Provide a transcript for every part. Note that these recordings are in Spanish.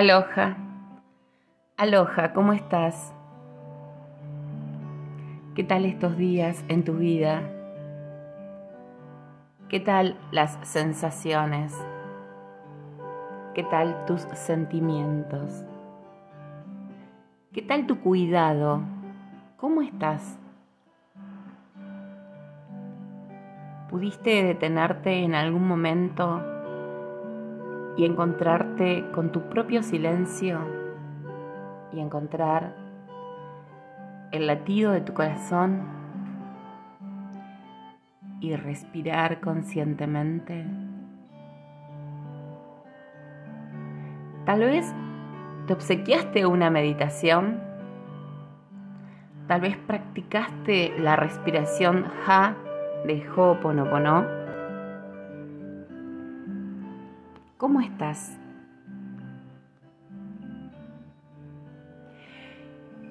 Aloha. Aloha, ¿cómo estás? ¿Qué tal estos días en tu vida? ¿Qué tal las sensaciones? ¿Qué tal tus sentimientos? ¿Qué tal tu cuidado? ¿Cómo estás? ¿Pudiste detenerte en algún momento y encontrarte con tu propio silencio y encontrar el latido de tu corazón y respirar conscientemente? Tal vez te obsequiaste una meditación. Tal vez practicaste la respiración Ha de Ho'oponopono. ¿Cómo estás?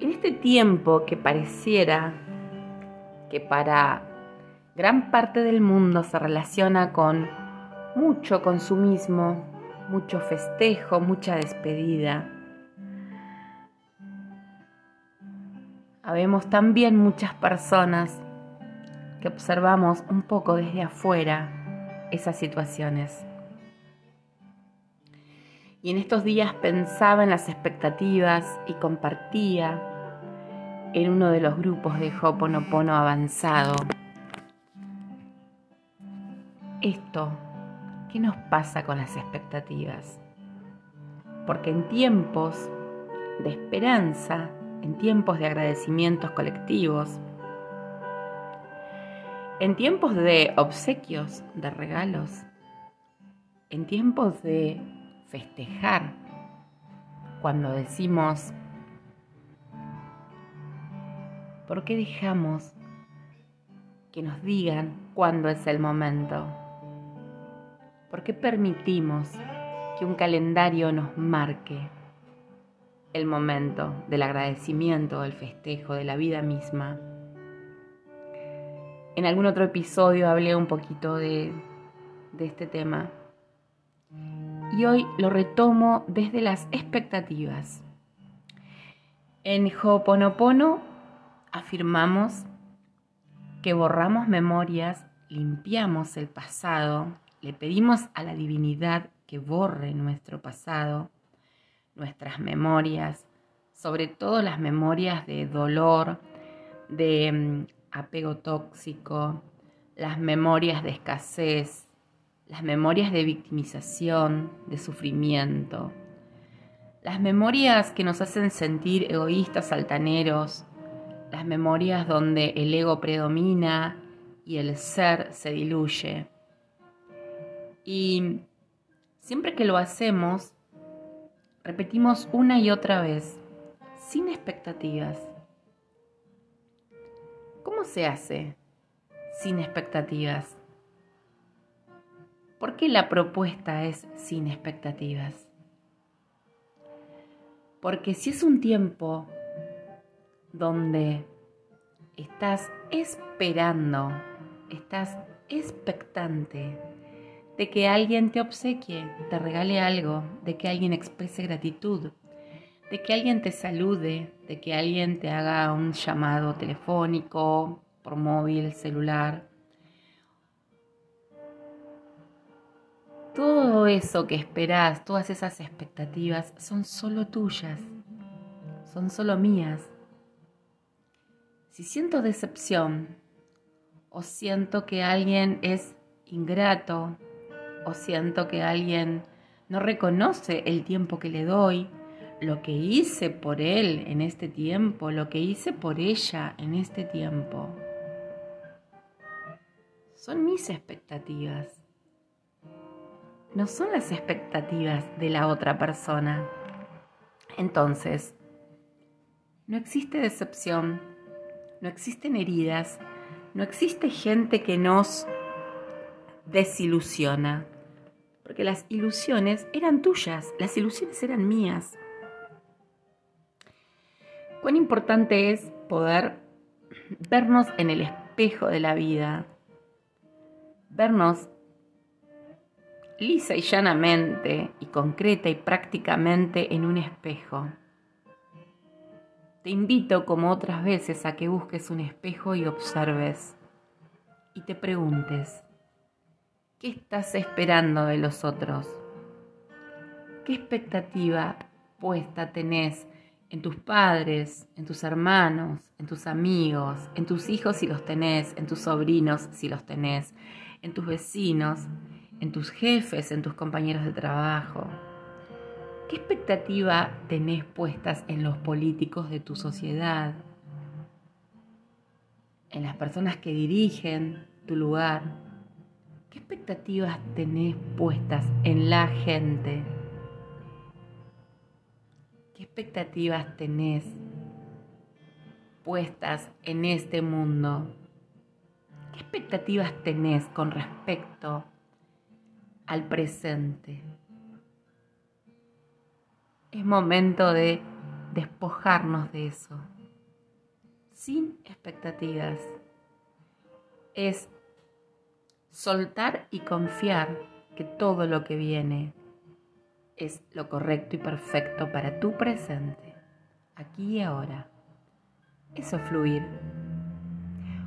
En este tiempo que pareciera que para gran parte del mundo se relaciona con mucho consumismo, mucho festejo, mucha despedida. Habemos también muchas personas que observamos un poco desde afuera esas situaciones. Y en estos días pensaba en las expectativas y compartía en uno de los grupos de Hoponopono avanzado. Esto, ¿qué nos pasa con las expectativas? Porque en tiempos de esperanza, en tiempos de agradecimientos colectivos, en tiempos de obsequios, de regalos, en tiempos de festejar, cuando decimos, ¿por qué dejamos que nos digan cuándo es el momento? ¿Por qué permitimos que un calendario nos marque el momento del agradecimiento, del festejo, de la vida misma? En algún otro episodio hablé un poquito de, de este tema. Y hoy lo retomo desde las expectativas. En Ho'oponopono afirmamos que borramos memorias, limpiamos el pasado, le pedimos a la divinidad que borre nuestro pasado, nuestras memorias, sobre todo las memorias de dolor, de mm, apego tóxico, las memorias de escasez, las memorias de victimización, de sufrimiento, las memorias que nos hacen sentir egoístas, altaneros, las memorias donde el ego predomina y el ser se diluye. Y siempre que lo hacemos, repetimos una y otra vez, sin expectativas. ¿Cómo se hace sin expectativas? ¿Por qué la propuesta es sin expectativas? Porque si es un tiempo donde estás esperando, estás expectante de que alguien te obsequie, te regale algo, de que alguien exprese gratitud, de que alguien te salude, de que alguien te haga un llamado telefónico, por móvil, celular. Eso que esperás, todas esas expectativas son solo tuyas, son solo mías. Si siento decepción o siento que alguien es ingrato o siento que alguien no reconoce el tiempo que le doy, lo que hice por él en este tiempo, lo que hice por ella en este tiempo. Son mis expectativas. No son las expectativas de la otra persona. Entonces, no existe decepción, no existen heridas, no existe gente que nos desilusiona, porque las ilusiones eran tuyas, las ilusiones eran mías. Cuán importante es poder vernos en el espejo de la vida, vernos lisa y llanamente y concreta y prácticamente en un espejo. Te invito como otras veces a que busques un espejo y observes y te preguntes, ¿qué estás esperando de los otros? ¿Qué expectativa puesta tenés en tus padres, en tus hermanos, en tus amigos, en tus hijos si los tenés, en tus sobrinos si los tenés, en tus vecinos, en tus jefes, en tus compañeros de trabajo? ¿Qué expectativa tenés puestas en los políticos de tu sociedad? En las personas que dirigen tu lugar. ¿Qué expectativas tenés puestas en la gente? ¿Qué expectativas tenés puestas en este mundo? ¿Qué expectativas tenés con respecto al presente? Es momento de despojarnos de eso, sin expectativas. Es soltar y confiar que todo lo que viene es lo correcto y perfecto para tu presente, aquí y ahora. Eso es fluir.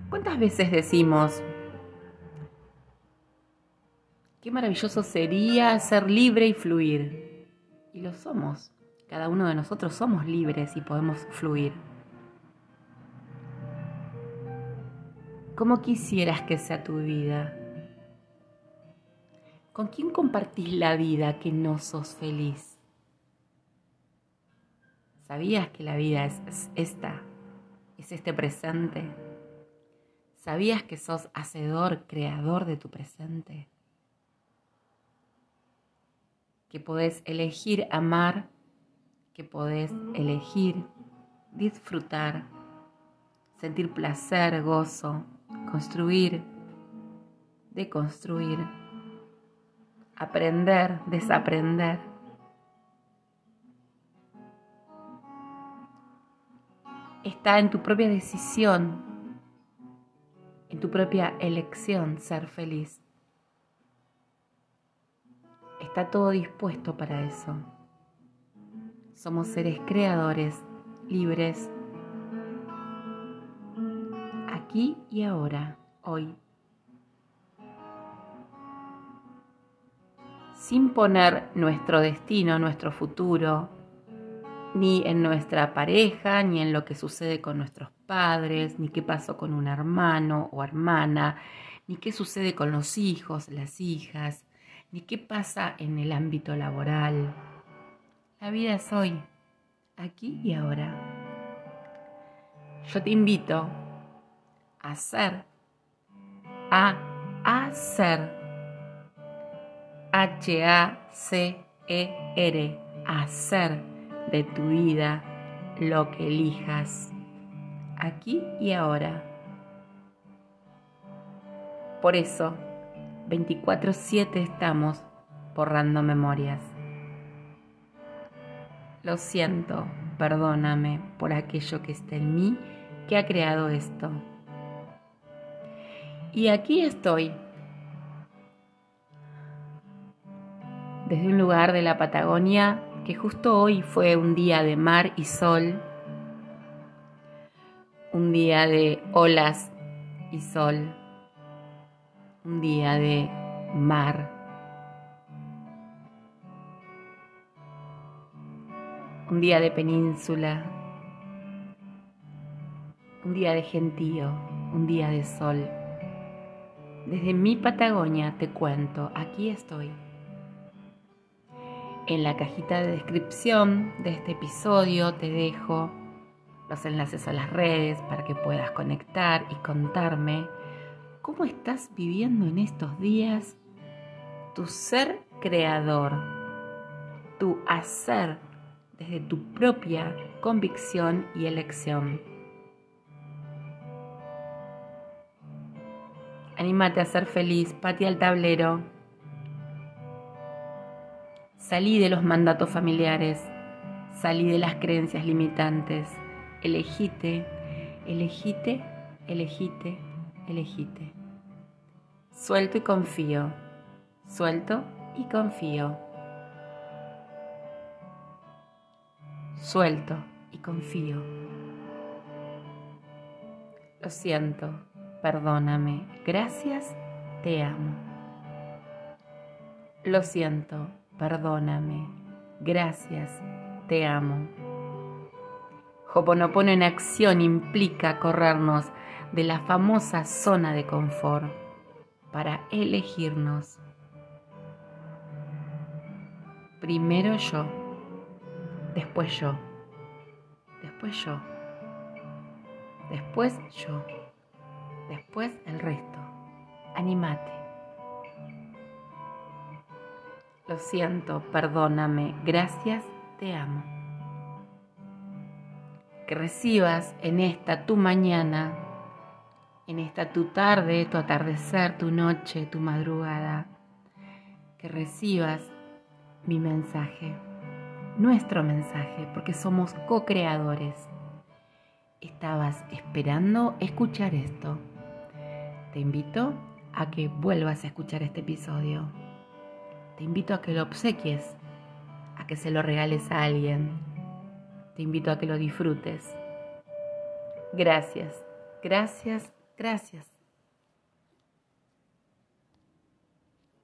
¿Cuántas veces decimos, qué maravilloso sería ser libre y fluir? Y lo somos. Cada uno de nosotros somos libres y podemos fluir. ¿Cómo quisieras que sea tu vida? ¿Con quién compartís la vida que no sos feliz? ¿Sabías que la vida es, esta? ¿Es este presente? ¿Sabías que sos hacedor, creador de tu presente? Que podés elegir amar, que podés elegir disfrutar, sentir placer, gozo, construir, deconstruir aprender, desaprender. Está en tu propia decisión, en tu propia elección ser feliz. Está todo dispuesto para eso. Somos seres creadores, libres, aquí y ahora, hoy. sin poner nuestro destino, nuestro futuro, ni en nuestra pareja, ni en lo que sucede con nuestros padres, ni qué pasó con un hermano o hermana, ni qué sucede con los hijos, las hijas, ni qué pasa en el ámbito laboral. La vida es hoy, aquí y ahora. Yo te invito a hacer, a hacer H-A-C-E-R, hacer de tu vida lo que elijas, aquí y ahora. Por eso, 24/7 estamos borrando memorias. Lo siento, perdóname por aquello que está en mí que ha creado esto. Y aquí estoy desde un lugar de la Patagonia que justo hoy fue un día de mar y sol, un día de olas y sol, un día de mar. Un día de península, un día de gentío, un día de sol. Desde mi Patagonia te cuento, aquí estoy. En la cajita de descripción de este episodio te dejo los enlaces a las redes para que puedas conectar y contarme cómo estás viviendo en estos días tu ser creador, tu hacer desde tu propia convicción y elección. Anímate a ser feliz, patea al tablero. Salí de los mandatos familiares, salí de las creencias limitantes. Elegite, elegite, elegite, elegite. Suelto y confío, suelto y confío. Suelto y confío. Lo siento, perdóname, gracias, te amo. Lo siento, perdóname, gracias, te amo. Hoponopono en acción implica corrernos de la famosa zona de confort para elegirnos. Primero yo, después yo, después yo, después yo, después el resto. Animate. Lo siento, perdóname, gracias, te amo. Que recibas en esta tu mañana en esta tu tarde, tu atardecer, tu noche, tu madrugada, que recibas mi mensaje, nuestro mensaje, porque somos co-creadores. Estabas esperando escuchar esto. Te invito a que vuelvas a escuchar este episodio. Te invito a que lo obsequies, a que se lo regales a alguien. Te invito a que lo disfrutes. Gracias, gracias, Gracias.